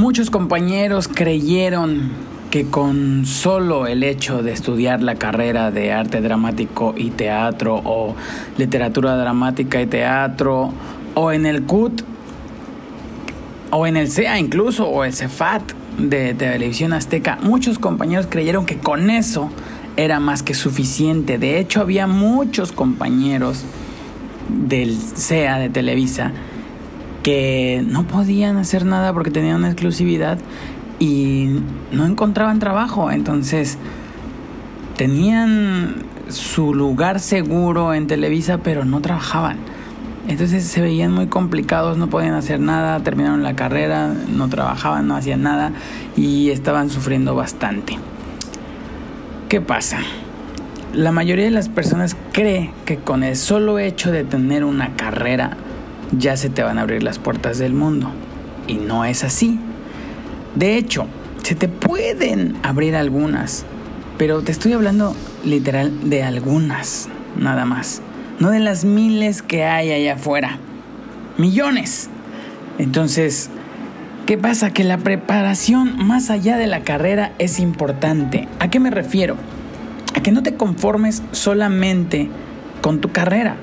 Muchos compañeros creyeron que con solo el hecho de estudiar la carrera de arte dramático y teatro o literatura dramática y teatro o en el CUT o en el CEA incluso o el CEFAT de televisión azteca, muchos compañeros creyeron que con eso era más que suficiente. De hecho, había muchos compañeros del CEA de Televisa que no podían hacer nada porque tenían una exclusividad y no encontraban trabajo. Entonces tenían su lugar seguro en Televisa, pero no trabajaban. Entonces se veían muy complicados, no podían hacer nada, terminaron la carrera, no trabajaban, no hacían nada y estaban sufriendo bastante. ¿Qué pasa? La mayoría de las personas cree que con el solo hecho de tener una carrera ya se te van a abrir las puertas del mundo. Y no es así. De hecho, se te pueden abrir algunas, pero te estoy hablando literal de algunas, nada más. No de las miles que hay allá afuera. Millones. Entonces, ¿qué pasa? Que la preparación más allá de la carrera es importante. ¿A qué me refiero? A que no te conformes solamente con tu carrera.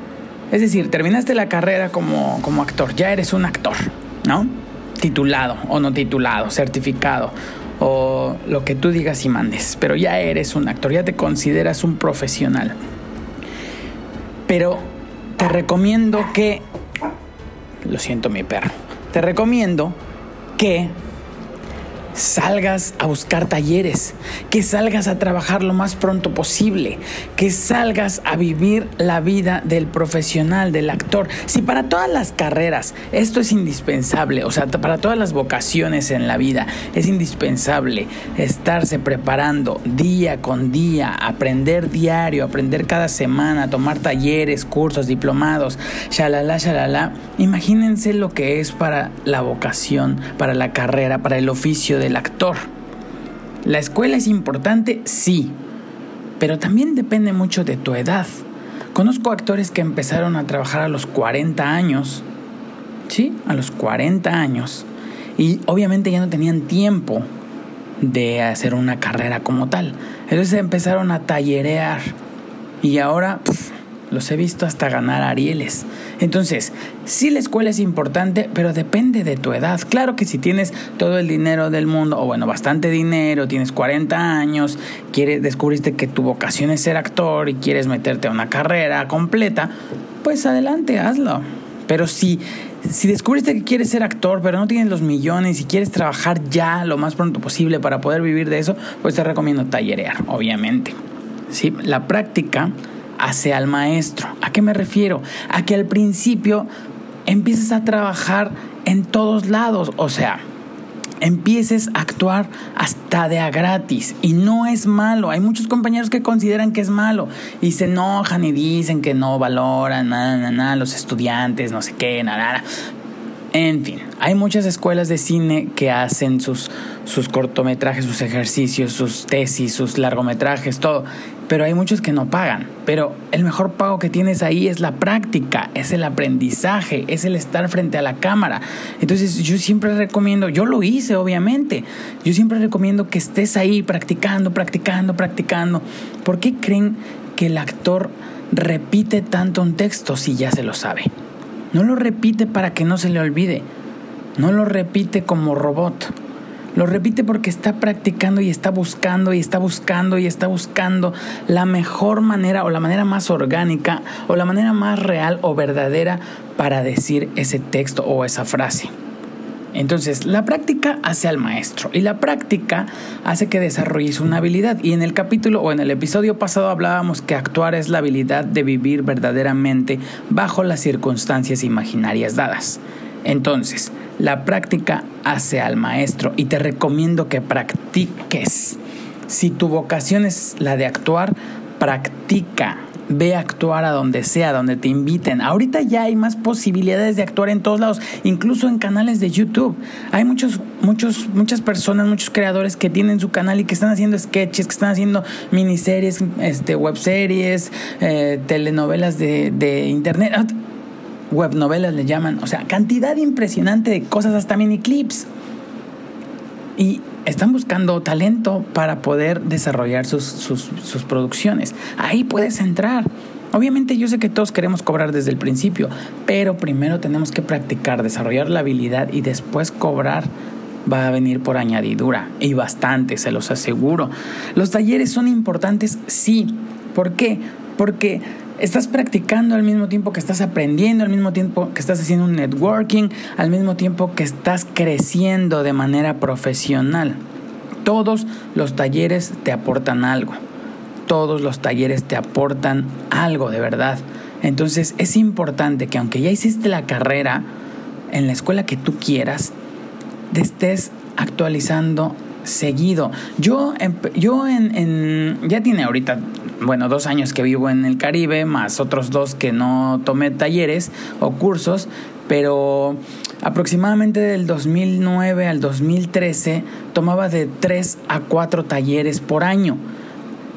Es decir, terminaste la carrera como, como actor, ya eres un actor, ¿no? Titulado o no titulado, certificado o lo que tú digas y mandes, pero ya eres un actor, ya te consideras un profesional. Pero te recomiendo que, lo siento mi perro, te recomiendo que salgas a buscar talleres, que salgas a trabajar lo más pronto posible, que salgas a vivir la vida del profesional, del actor. Si para todas las carreras esto es indispensable, o sea, para todas las vocaciones en la vida es indispensable estarse preparando día con día, aprender diario, aprender cada semana, tomar talleres, cursos, diplomados, shalala, shalala. Imagínense lo que es para la vocación, para la carrera, para el oficio de el actor. La escuela es importante, sí, pero también depende mucho de tu edad. Conozco actores que empezaron a trabajar a los 40 años, ¿sí? A los 40 años. Y obviamente ya no tenían tiempo de hacer una carrera como tal. Entonces empezaron a tallerear. Y ahora los he visto hasta ganar Arieles. Entonces, sí la escuela es importante, pero depende de tu edad. Claro que si tienes todo el dinero del mundo, o bueno, bastante dinero, tienes 40 años, quieres, descubriste que tu vocación es ser actor y quieres meterte a una carrera completa, pues adelante, hazlo. Pero si, si descubriste que quieres ser actor, pero no tienes los millones y quieres trabajar ya lo más pronto posible para poder vivir de eso, pues te recomiendo tallerear, obviamente. ¿Sí? La práctica hace al maestro. ¿A qué me refiero? A que al principio empieces a trabajar en todos lados, o sea, empieces a actuar hasta de a gratis y no es malo. Hay muchos compañeros que consideran que es malo y se enojan y dicen que no valoran nada, nada, nada los estudiantes, no sé qué, nada, nada. En fin, hay muchas escuelas de cine que hacen sus, sus cortometrajes, sus ejercicios, sus tesis, sus largometrajes, todo pero hay muchos que no pagan. Pero el mejor pago que tienes ahí es la práctica, es el aprendizaje, es el estar frente a la cámara. Entonces yo siempre recomiendo, yo lo hice obviamente, yo siempre recomiendo que estés ahí practicando, practicando, practicando. ¿Por qué creen que el actor repite tanto un texto si ya se lo sabe? No lo repite para que no se le olvide, no lo repite como robot lo repite porque está practicando y está buscando y está buscando y está buscando la mejor manera o la manera más orgánica o la manera más real o verdadera para decir ese texto o esa frase. Entonces, la práctica hace al maestro y la práctica hace que desarrolles una habilidad. Y en el capítulo o en el episodio pasado hablábamos que actuar es la habilidad de vivir verdaderamente bajo las circunstancias imaginarias dadas. Entonces, la práctica hace al maestro y te recomiendo que practiques. Si tu vocación es la de actuar, practica. Ve a actuar a donde sea, donde te inviten. Ahorita ya hay más posibilidades de actuar en todos lados, incluso en canales de YouTube. Hay muchos, muchos, muchas personas, muchos creadores que tienen su canal y que están haciendo sketches, que están haciendo miniseries, este, webseries, eh, telenovelas de, de internet web novelas le llaman, o sea, cantidad impresionante de cosas, hasta mini clips. y están buscando talento para poder desarrollar sus, sus, sus producciones. Ahí puedes entrar. Obviamente yo sé que todos queremos cobrar desde el principio, pero primero tenemos que practicar, desarrollar la habilidad y después cobrar va a venir por añadidura y bastante, se los aseguro. Los talleres son importantes, sí. ¿Por qué? Porque estás practicando al mismo tiempo que estás aprendiendo, al mismo tiempo que estás haciendo un networking, al mismo tiempo que estás creciendo de manera profesional. Todos los talleres te aportan algo. Todos los talleres te aportan algo de verdad. Entonces es importante que aunque ya hiciste la carrera en la escuela que tú quieras, te estés actualizando seguido. Yo, yo en, ya tiene ahorita, bueno, dos años que vivo en el Caribe, más otros dos que no tomé talleres o cursos, pero aproximadamente del 2009 al 2013 tomaba de tres a cuatro talleres por año.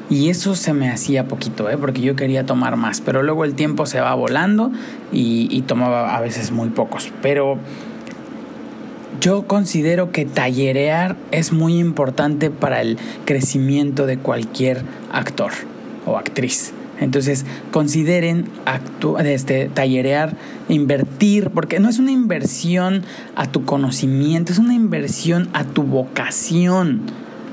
Y eso se me hacía poquito, ¿eh? porque yo quería tomar más, pero luego el tiempo se va volando y, y tomaba a veces muy pocos. Pero yo considero que tallerear es muy importante para el crecimiento de cualquier actor o actriz. Entonces, consideren este, tallerear, invertir, porque no es una inversión a tu conocimiento, es una inversión a tu vocación.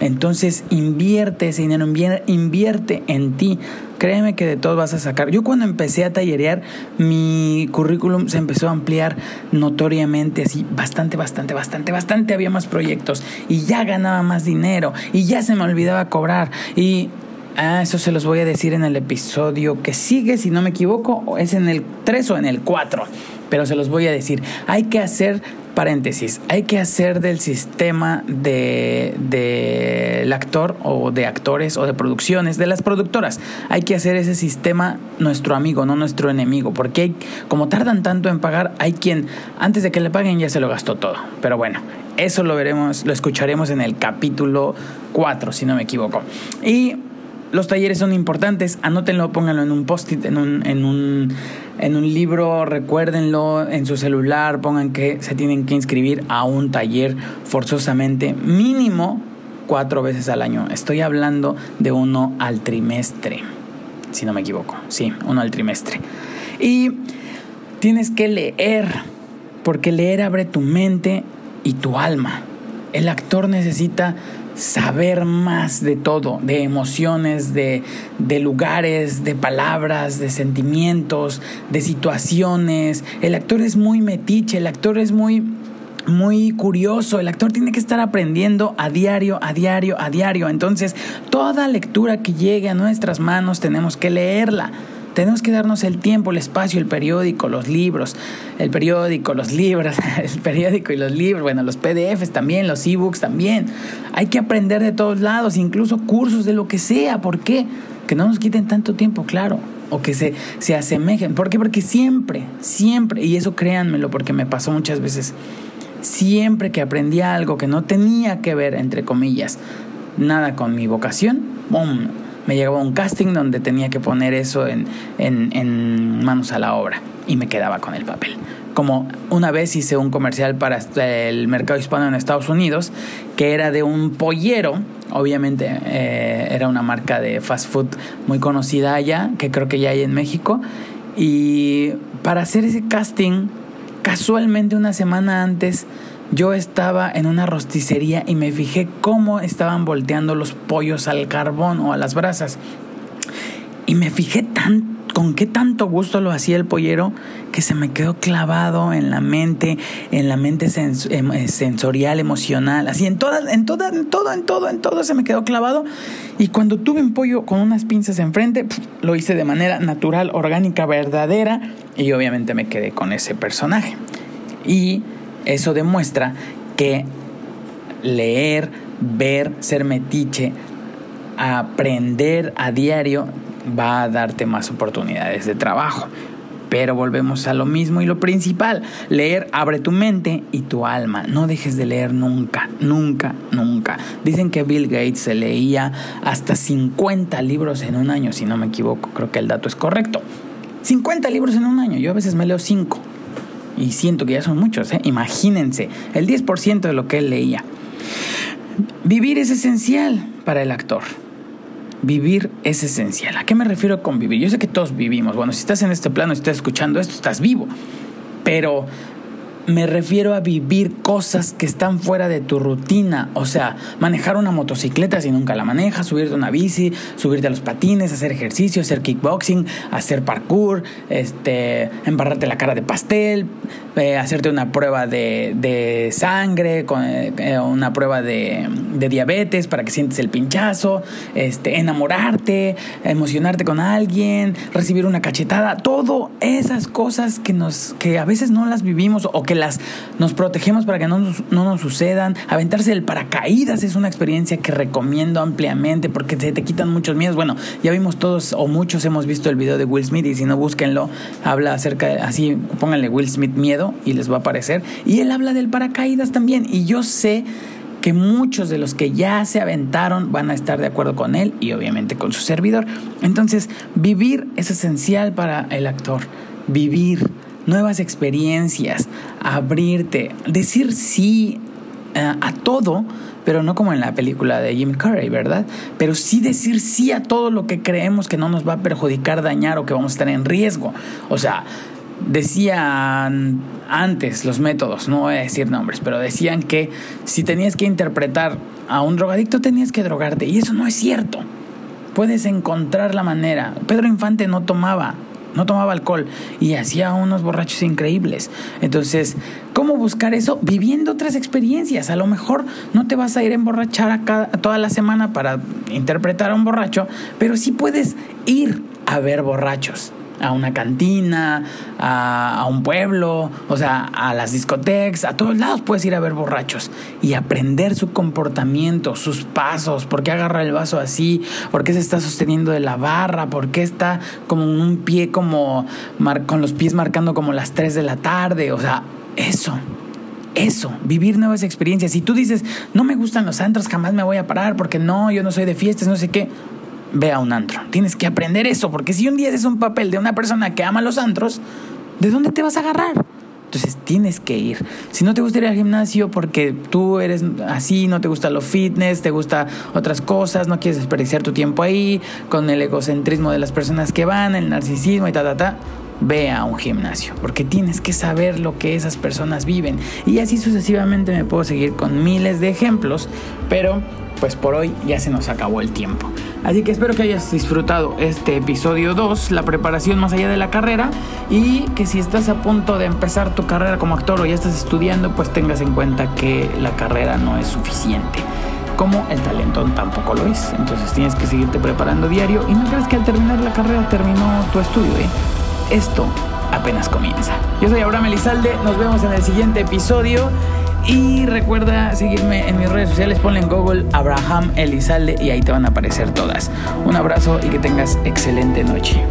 Entonces, invierte ese dinero, invierte en ti. Créeme que de todo vas a sacar. Yo cuando empecé a tallerear, mi currículum se empezó a ampliar notoriamente, así, bastante, bastante, bastante, bastante. Había más proyectos y ya ganaba más dinero y ya se me olvidaba cobrar. Y ah, eso se los voy a decir en el episodio que sigue, si no me equivoco, es en el 3 o en el 4. Pero se los voy a decir, hay que hacer paréntesis, hay que hacer del sistema del de, actor o de actores o de producciones, de las productoras, hay que hacer ese sistema nuestro amigo, no nuestro enemigo, porque hay, como tardan tanto en pagar, hay quien antes de que le paguen ya se lo gastó todo. Pero bueno, eso lo veremos, lo escucharemos en el capítulo 4, si no me equivoco. Y los talleres son importantes, anótenlo, pónganlo en un post-it, en un, en, un, en un libro, recuérdenlo en su celular, pongan que se tienen que inscribir a un taller forzosamente, mínimo cuatro veces al año. Estoy hablando de uno al trimestre, si no me equivoco, sí, uno al trimestre. Y tienes que leer, porque leer abre tu mente y tu alma. El actor necesita saber más de todo, de emociones, de, de, lugares, de palabras, de sentimientos, de situaciones. El actor es muy metiche, el actor es muy muy curioso, el actor tiene que estar aprendiendo a diario, a diario, a diario. Entonces, toda lectura que llegue a nuestras manos tenemos que leerla. Tenemos que darnos el tiempo, el espacio, el periódico, los libros, el periódico, los libros, el periódico y los libros, bueno, los PDFs también, los ebooks también. Hay que aprender de todos lados, incluso cursos de lo que sea. ¿Por qué? Que no nos quiten tanto tiempo, claro. O que se, se asemejen. ¿Por qué? Porque siempre, siempre, y eso créanmelo porque me pasó muchas veces, siempre que aprendí algo que no tenía que ver, entre comillas, nada con mi vocación, ¡bum! Me llegaba un casting donde tenía que poner eso en, manos a la obra y me quedaba con el papel. Como una vez hice un comercial para el mercado hispano en Estados Unidos, que era de un pollero, obviamente eh, era una marca de fast food muy conocida allá, que creo que ya hay en México, y para hacer ese casting, casualmente una semana antes, yo estaba en una rosticería y me fijé cómo estaban volteando los pollos al carbón o a las brasas. Y me fijé tan, con qué tanto gusto lo hacía el pollero que se me quedó clavado en la mente, en la mente em, eh, sensorial, emocional, así en todas, en todas, en todo, en todo, en todo se me quedó clavado. Y cuando tuve un pollo con unas pinzas enfrente, lo hice de manera natural, orgánica, verdadera y obviamente me quedé con ese personaje. Y eso demuestra que leer, ver, ser metiche, aprender a diario va a darte más oportunidades de trabajo. Pero volvemos a lo mismo y lo principal, leer abre tu mente y tu alma. No dejes de leer nunca, nunca, nunca. Dicen que Bill Gates se leía hasta 50 libros en un año, si no me equivoco, creo que el dato es correcto. 50 libros en un año, yo a veces me leo 5 y siento que ya son muchos, ¿eh? imagínense, el 10% de lo que él leía. Vivir es esencial para el actor. Vivir es esencial. ¿A qué me refiero con vivir? Yo sé que todos vivimos. Bueno, si estás en este plano y estás escuchando esto, estás vivo. Pero me refiero a vivir cosas que están fuera de tu rutina. O sea, manejar una motocicleta si nunca la manejas, subirte a una bici, subirte a los patines, hacer ejercicio, hacer kickboxing, hacer parkour, este, embarrarte la cara de pastel, eh, hacerte una prueba de, sangre, con, eh, una prueba de, diabetes para que sientes el pinchazo, este, enamorarte, emocionarte con alguien, recibir una cachetada, todo esas cosas que, nos, que a veces no las vivimos o que nos protegemos para que no nos, no nos sucedan. Aventarse el paracaídas es una experiencia que recomiendo ampliamente porque se te quitan muchos miedos. Bueno, ya vimos todos o muchos hemos visto el video de Will Smith y si no búsquenlo, habla acerca de, así, pónganle Will Smith miedo y les va a aparecer. Y él habla del paracaídas también y yo sé que muchos de los que ya se aventaron van a estar de acuerdo con él y obviamente con su servidor. Entonces, vivir es esencial para el actor. Vivir nuevas experiencias, abrirte, decir sí eh, a todo, pero no como en la película de Jim Carrey, ¿verdad? Pero sí decir sí a todo lo que creemos que no nos va a perjudicar, dañar o que vamos a estar en riesgo. O sea, decían antes los métodos, no voy a decir nombres, pero decían que si tenías que interpretar a un drogadicto tenías que drogarte y eso no es cierto. Puedes encontrar la manera. Pedro Infante no tomaba, no tomaba alcohol y hacía unos borrachos increíbles. Entonces, ¿cómo buscar eso? Viviendo otras experiencias. A lo mejor no te vas a ir a emborrachar a toda la semana para interpretar a un borracho, pero sí puedes ir a ver borrachos a una cantina, a, un pueblo, o sea, a las discotecas, a todos lados puedes ir a ver borrachos y aprender su comportamiento, sus pasos, por qué agarra el vaso así, por qué se está sosteniendo de la barra, por qué está como un pie como con los pies marcando como las 3 de la tarde, o sea, eso. Eso, vivir nuevas experiencias. Si tú dices, no me gustan los antros, jamás me voy a parar porque no, yo no soy de fiestas, no sé qué ve a un antro. Tienes que aprender eso, porque si un día es un papel de una persona que ama los antros, ¿de dónde te vas a agarrar? Entonces tienes que ir. Si no te gusta ir al gimnasio porque tú eres así, no te gusta lo fitness, te gusta otras cosas, no quieres desperdiciar tu tiempo ahí, con el egocentrismo de las personas que van, el narcisismo y ta, ta, ta, ve a un gimnasio, porque tienes que saber lo que esas personas viven. Y así sucesivamente me puedo seguir con miles de ejemplos, pero pues por hoy ya se nos acabó el tiempo. Así que espero que hayas disfrutado este episodio 2, la preparación más allá de la carrera, y que si estás a punto de empezar tu carrera como actor o ya estás estudiando, pues tengas en cuenta que la carrera no es suficiente. Como el talento tampoco lo es. Entonces tienes que seguirte preparando diario y no creas que al terminar la carrera terminó tu estudio, ¿eh? Esto apenas comienza. Yo soy Abraham Elizalde, nos vemos en el siguiente episodio. Y recuerda seguirme en mis redes sociales, ponle en Google Abraham Elizalde y ahí te van a aparecer todas. Un abrazo y que tengas excelente noche.